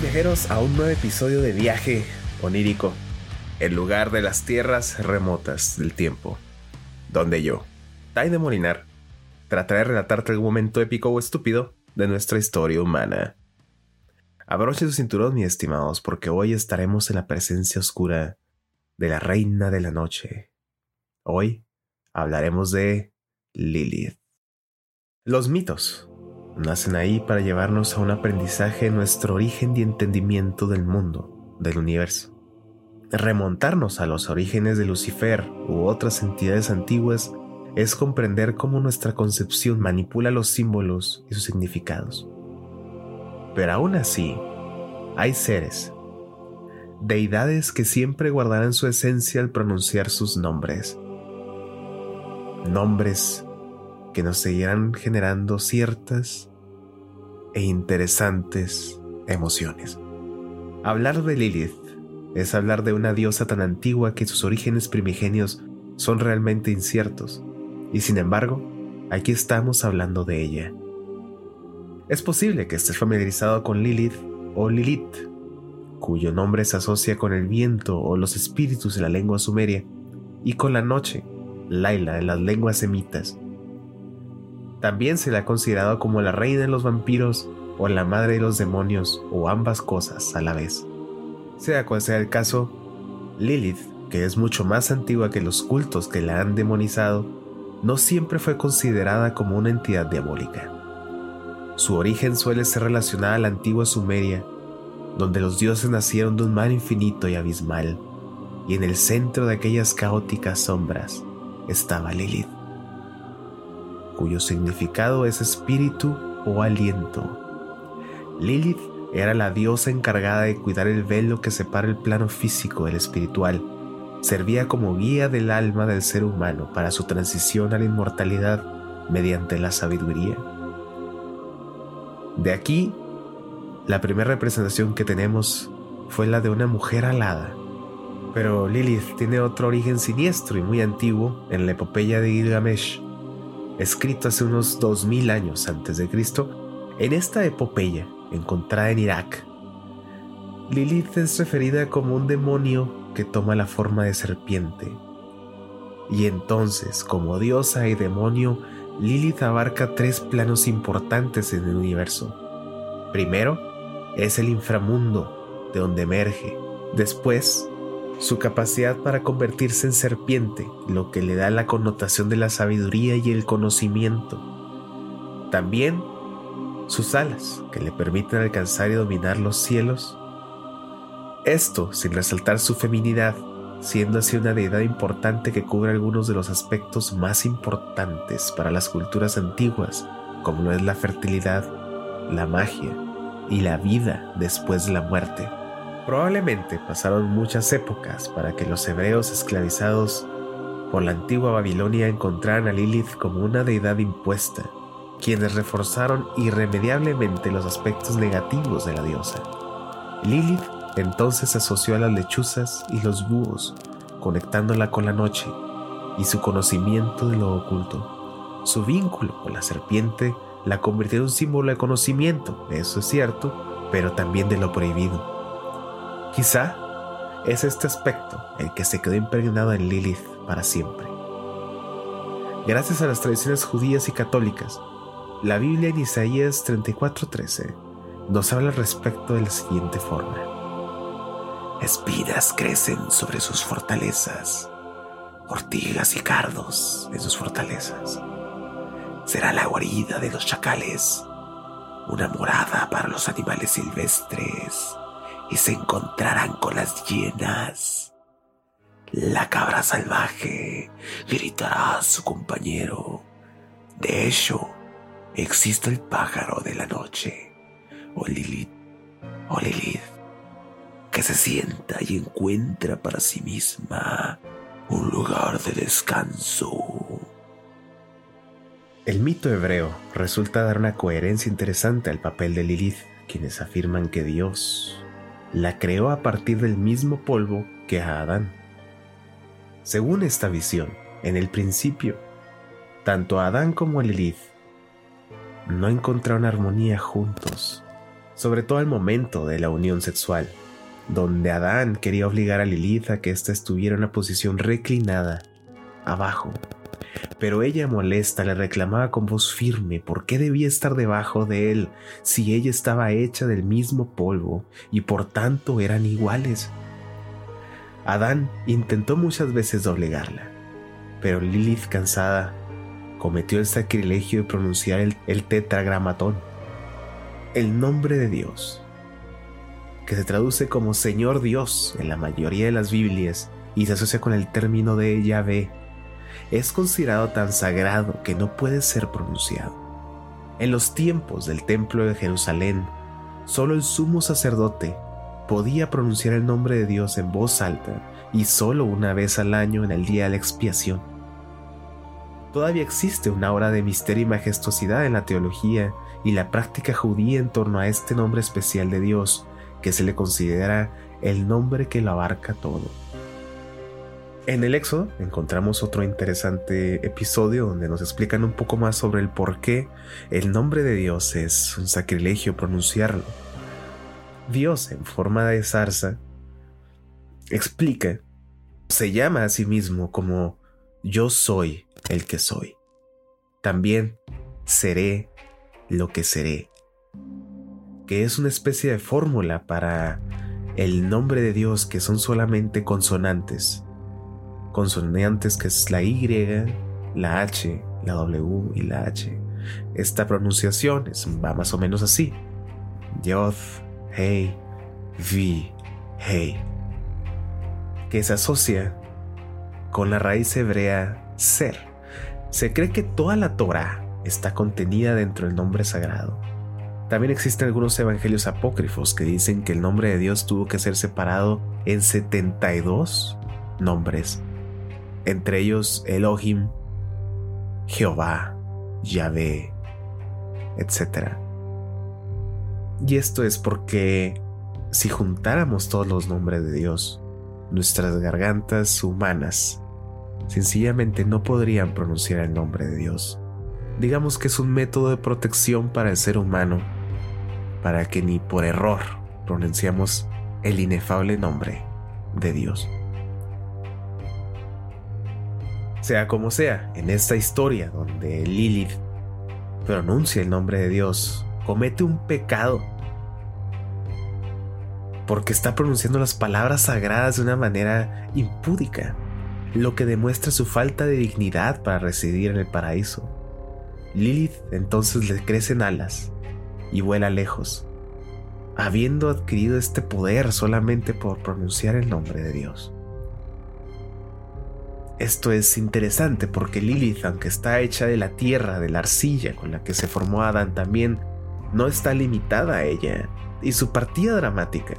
Viajeros a un nuevo episodio de Viaje Onírico, el lugar de las tierras remotas del tiempo, donde yo, Tai de Molinar, trataré de relatarte algún momento épico o estúpido de nuestra historia humana. Abroche su cinturón, mis estimados, porque hoy estaremos en la presencia oscura de la reina de la noche. Hoy hablaremos de Lilith. Los mitos nacen ahí para llevarnos a un aprendizaje de nuestro origen y entendimiento del mundo, del universo. Remontarnos a los orígenes de Lucifer u otras entidades antiguas es comprender cómo nuestra concepción manipula los símbolos y sus significados. Pero aún así, hay seres, deidades que siempre guardarán su esencia al pronunciar sus nombres. Nombres que nos seguirán generando ciertas e interesantes emociones. Hablar de Lilith es hablar de una diosa tan antigua que sus orígenes primigenios son realmente inciertos, y sin embargo, aquí estamos hablando de ella. Es posible que estés familiarizado con Lilith o Lilith, cuyo nombre se asocia con el viento o los espíritus en la lengua sumeria, y con la noche, Laila en las lenguas semitas, también se le ha considerado como la reina de los vampiros o la madre de los demonios o ambas cosas a la vez. Sea cual sea el caso, Lilith, que es mucho más antigua que los cultos que la han demonizado, no siempre fue considerada como una entidad diabólica. Su origen suele ser relacionada a la antigua Sumeria, donde los dioses nacieron de un mar infinito y abismal, y en el centro de aquellas caóticas sombras estaba Lilith cuyo significado es espíritu o aliento. Lilith era la diosa encargada de cuidar el velo que separa el plano físico del espiritual. Servía como guía del alma del ser humano para su transición a la inmortalidad mediante la sabiduría. De aquí, la primera representación que tenemos fue la de una mujer alada. Pero Lilith tiene otro origen siniestro y muy antiguo en la epopeya de Gilgamesh escrito hace unos 2000 años antes de Cristo, en esta epopeya encontrada en Irak, Lilith es referida como un demonio que toma la forma de serpiente. Y entonces, como diosa y demonio, Lilith abarca tres planos importantes en el universo. Primero, es el inframundo, de donde emerge. Después, su capacidad para convertirse en serpiente, lo que le da la connotación de la sabiduría y el conocimiento. También sus alas, que le permiten alcanzar y dominar los cielos. Esto sin resaltar su feminidad, siendo así una deidad importante que cubre algunos de los aspectos más importantes para las culturas antiguas, como lo es la fertilidad, la magia y la vida después de la muerte. Probablemente pasaron muchas épocas para que los hebreos esclavizados por la antigua Babilonia encontraran a Lilith como una deidad impuesta, quienes reforzaron irremediablemente los aspectos negativos de la diosa. Lilith entonces se asoció a las lechuzas y los búhos, conectándola con la noche y su conocimiento de lo oculto. Su vínculo con la serpiente la convirtió en un símbolo de conocimiento, eso es cierto, pero también de lo prohibido. Quizá es este aspecto el que se quedó impregnado en Lilith para siempre. Gracias a las tradiciones judías y católicas, la Biblia en Isaías 34:13 nos habla respecto de la siguiente forma. Espinas crecen sobre sus fortalezas, ortigas y cardos en sus fortalezas. Será la guarida de los chacales, una morada para los animales silvestres y se encontrarán con las hienas. La cabra salvaje gritará a su compañero. De hecho, existe el pájaro de la noche, o Lilith, o Lilith, que se sienta y encuentra para sí misma un lugar de descanso. El mito hebreo resulta dar una coherencia interesante al papel de Lilith, quienes afirman que Dios la creó a partir del mismo polvo que a Adán. Según esta visión, en el principio, tanto Adán como Lilith no encontraron armonía juntos sobre todo al momento de la unión sexual, donde Adán quería obligar a Lilith a que ésta estuviera en una posición reclinada, abajo. Pero ella molesta le reclamaba con voz firme por qué debía estar debajo de él si ella estaba hecha del mismo polvo y por tanto eran iguales. Adán intentó muchas veces doblegarla, pero Lilith, cansada, cometió el sacrilegio de pronunciar el, tetragramatón, el nombre de Dios, que se traduce como Señor Dios en la mayoría de las Biblias y se asocia con el término de Yahvé, es considerado tan sagrado que no puede ser pronunciado. En los tiempos del Templo de Jerusalén, solo el sumo sacerdote podía pronunciar el nombre de Dios en voz alta y solo una vez al año en el día de la expiación. Todavía existe una hora de misterio y majestuosidad en la teología y la práctica judía en torno a este nombre especial de Dios, que se le considera el nombre que lo abarca todo. En el Éxodo encontramos otro interesante episodio donde nos explican un poco más sobre el por qué el nombre de Dios es un sacrilegio pronunciarlo. Dios, en forma de zarza, explica, se llama a sí mismo como yo soy el que soy. También seré lo que seré. Que es una especie de fórmula para el nombre de Dios que son solamente consonantes. Consonantes que es la Y, la H, la W y la H. Esta pronunciación es, va más o menos así. Yod, Hey, Vi, Hey. Que se asocia con la raíz hebrea ser. Se cree que toda la Torah está contenida dentro del nombre sagrado. También existen algunos evangelios apócrifos que dicen que el nombre de Dios tuvo que ser separado en 72 nombres, entre ellos Elohim, Jehová, Yahvé, etc. Y esto es porque si juntáramos todos los nombres de Dios, nuestras gargantas humanas sencillamente no podrían pronunciar el nombre de Dios. Digamos que es un método de protección para el ser humano, para que ni por error pronunciamos el inefable nombre de Dios. Sea como sea, en esta historia donde Lilith pronuncia el nombre de Dios, comete un pecado porque está pronunciando las palabras sagradas de una manera impúdica lo que demuestra su falta de dignidad para residir en el paraíso. Lilith entonces le crecen alas y vuela lejos, habiendo adquirido este poder solamente por pronunciar el nombre de Dios. Esto es interesante porque Lilith, aunque está hecha de la tierra, de la arcilla con la que se formó Adán también, no está limitada a ella, y su partida dramática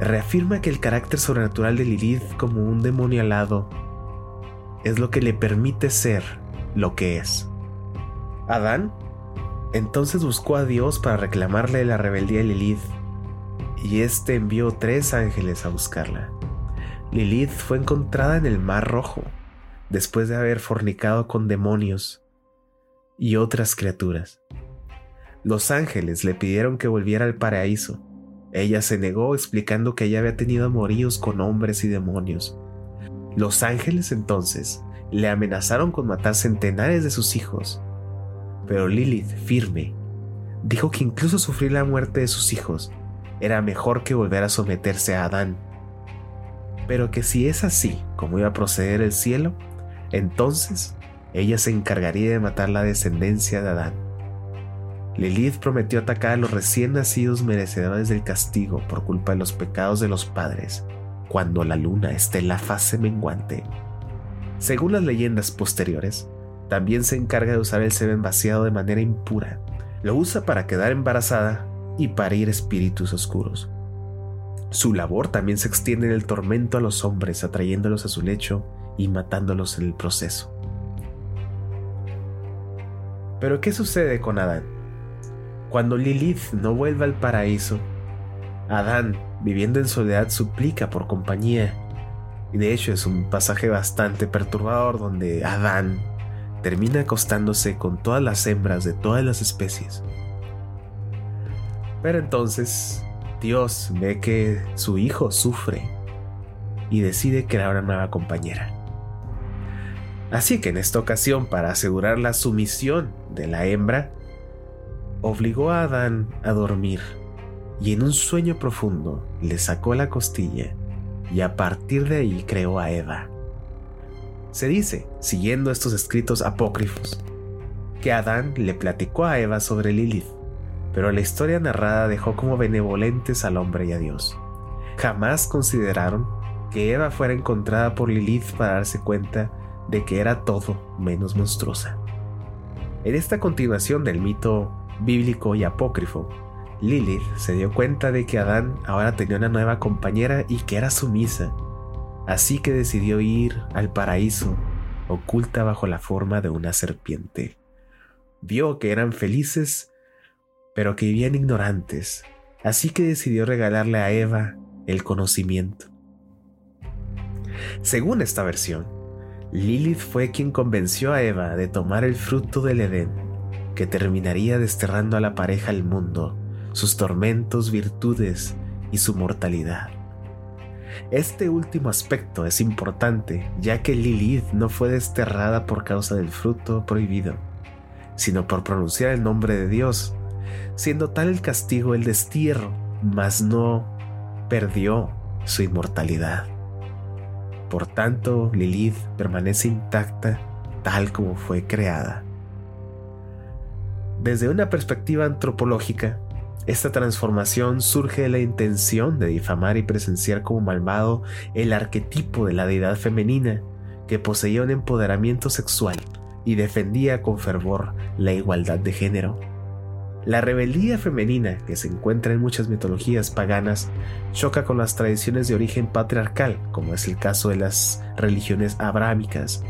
reafirma que el carácter sobrenatural de Lilith como un demonio alado es lo que le permite ser lo que es. Adán entonces buscó a Dios para reclamarle la rebeldía de Lilith y éste envió tres ángeles a buscarla. Lilith fue encontrada en el Mar Rojo después de haber fornicado con demonios y otras criaturas. Los ángeles le pidieron que volviera al paraíso ella se negó explicando que ella había tenido amoríos con hombres y demonios. Los ángeles entonces le amenazaron con matar centenares de sus hijos. Pero Lilith, firme, dijo que incluso sufrir la muerte de sus hijos era mejor que volver a someterse a Adán. Pero que si es así como iba a proceder el cielo, entonces ella se encargaría de matar la descendencia de Adán. Lilith prometió atacar a los recién nacidos merecedores del castigo por culpa de los pecados de los padres cuando la luna esté en la fase menguante. Según las leyendas posteriores, también se encarga de usar el semen vaciado de manera impura. Lo usa para quedar embarazada y parir espíritus oscuros. Su labor también se extiende en el tormento a los hombres, atrayéndolos a su lecho y matándolos en el proceso. Pero ¿qué sucede con Adán? Cuando Lilith no vuelva al paraíso, Adán, viviendo en soledad, suplica por compañía. Y de hecho es un pasaje bastante perturbador donde Adán termina acostándose con todas las hembras de todas las especies. Pero entonces Dios ve que su hijo sufre y decide crear una nueva compañera. Así que en esta ocasión, para asegurar la sumisión de la hembra, obligó a Adán a dormir y en un sueño profundo le sacó la costilla y a partir de ahí creó a Eva. Se dice, siguiendo estos escritos apócrifos, que Adán le platicó a Eva sobre Lilith, pero la historia narrada dejó como benevolentes al hombre y a Dios. Jamás consideraron que Eva fuera encontrada por Lilith para darse cuenta de que era todo menos monstruosa. En esta continuación del mito bíblico y apócrifo, Lilith se dio cuenta de que Adán ahora tenía una nueva compañera y que era sumisa, así que decidió ir al paraíso, oculta bajo la forma de una serpiente. Vio que eran felices, pero que vivían ignorantes, así que decidió regalarle a Eva el conocimiento. Según esta versión, Lilith fue quien convenció a Eva de tomar el fruto del Edén, que terminaría desterrando a la pareja al mundo, sus tormentos, virtudes y su mortalidad. Este último aspecto es importante, ya que Lilith no fue desterrada por causa del fruto prohibido, sino por pronunciar el nombre de Dios, siendo tal el castigo el destierro, mas no perdió su inmortalidad. Por tanto, Lilith permanece intacta tal como fue creada. Desde una perspectiva antropológica, esta transformación surge de la intención de difamar y presenciar como malvado el arquetipo de la deidad femenina que poseía un empoderamiento sexual y defendía con fervor la igualdad de género. La rebeldía femenina, que se encuentra en muchas mitologías paganas, choca con las tradiciones de origen patriarcal, como es el caso de las religiones abrámicas,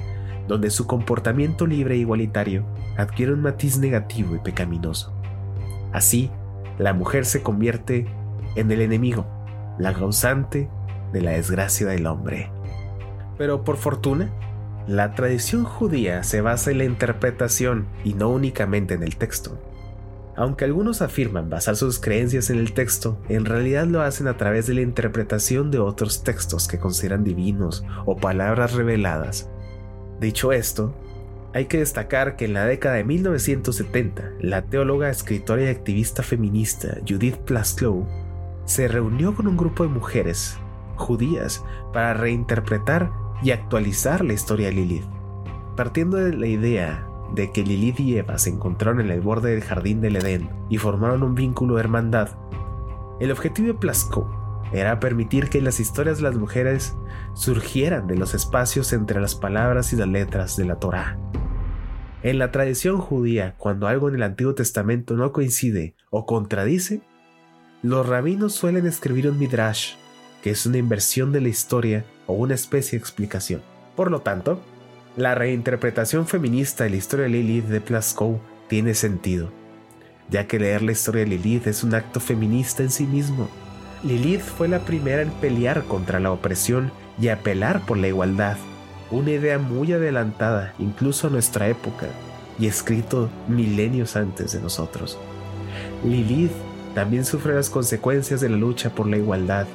donde su comportamiento libre e igualitario adquiere un matiz negativo y pecaminoso. Así, la mujer se convierte en el enemigo, la causante de la desgracia del hombre. Pero por fortuna, la tradición judía se basa en la interpretación y no únicamente en el texto. Aunque algunos afirman basar sus creencias en el texto, en realidad lo hacen a través de la interpretación de otros textos que consideran divinos o palabras reveladas. Dicho esto, hay que destacar que en la década de 1970, la teóloga, escritora y activista feminista Judith Plaslow se reunió con un grupo de mujeres judías para reinterpretar y actualizar la historia de Lilith, partiendo de la idea de que Lilith y Eva se encontraron en el borde del jardín del Edén y formaron un vínculo de hermandad, el objetivo de Plasco era permitir que las historias de las mujeres surgieran de los espacios entre las palabras y las letras de la Torá. En la tradición judía, cuando algo en el Antiguo Testamento no coincide o contradice, los rabinos suelen escribir un midrash, que es una inversión de la historia o una especie de explicación. Por lo tanto, la reinterpretación feminista de la historia de Lilith de Plaskow tiene sentido, ya que leer la historia de Lilith es un acto feminista en sí mismo. Lilith fue la primera en pelear contra la opresión y apelar por la igualdad, una idea muy adelantada incluso a nuestra época y escrito milenios antes de nosotros. Lilith también sufre las consecuencias de la lucha por la igualdad.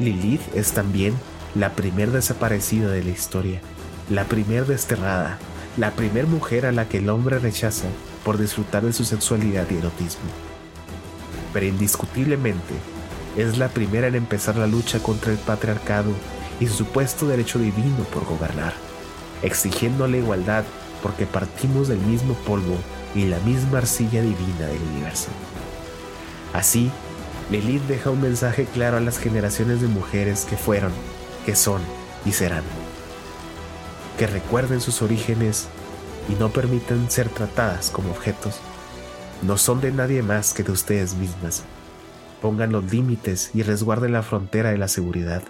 Lilith es también la primer desaparecida de la historia la primer desterrada, la primer mujer a la que el hombre rechaza por disfrutar de su sexualidad y erotismo. Pero indiscutiblemente es la primera en empezar la lucha contra el patriarcado y su supuesto derecho divino por gobernar, exigiendo la igualdad porque partimos del mismo polvo y la misma arcilla divina del universo. Así, Lilith deja un mensaje claro a las generaciones de mujeres que fueron, que son y serán que recuerden sus orígenes y no permitan ser tratadas como objetos. No son de nadie más que de ustedes mismas. Pongan los límites y resguarden la frontera de la seguridad.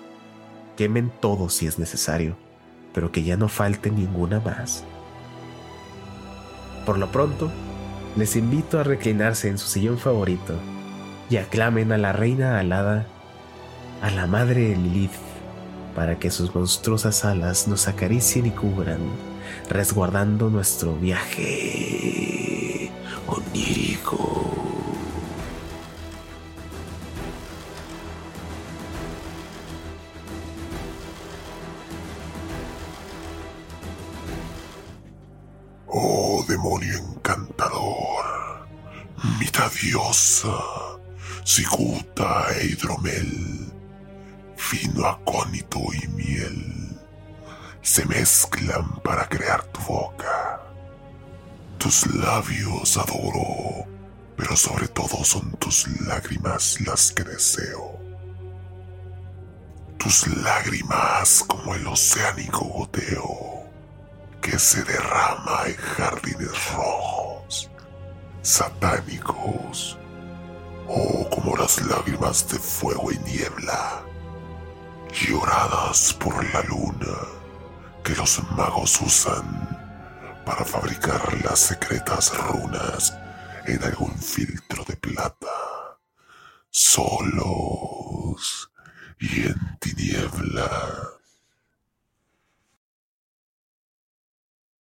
Quemen todo si es necesario, pero que ya no falte ninguna más. Por lo pronto, les invito a reclinarse en su sillón favorito y aclamen a la reina alada, a la madre Lilith para que sus monstruosas alas nos acaricien y cubran, resguardando nuestro viaje onírico. Oh demonio encantador, mitad diosa, Siguta e Hidromel fino acónito y miel, se mezclan para crear tu boca. Tus labios adoro, pero sobre todo son tus lágrimas las que deseo. Tus lágrimas como el oceánico goteo que se derrama en jardines rojos, satánicos, o como las lágrimas de fuego y niebla, lloradas por la luna que los magos usan para fabricar las secretas runas en algún filtro de plata, solos y en tinieblas.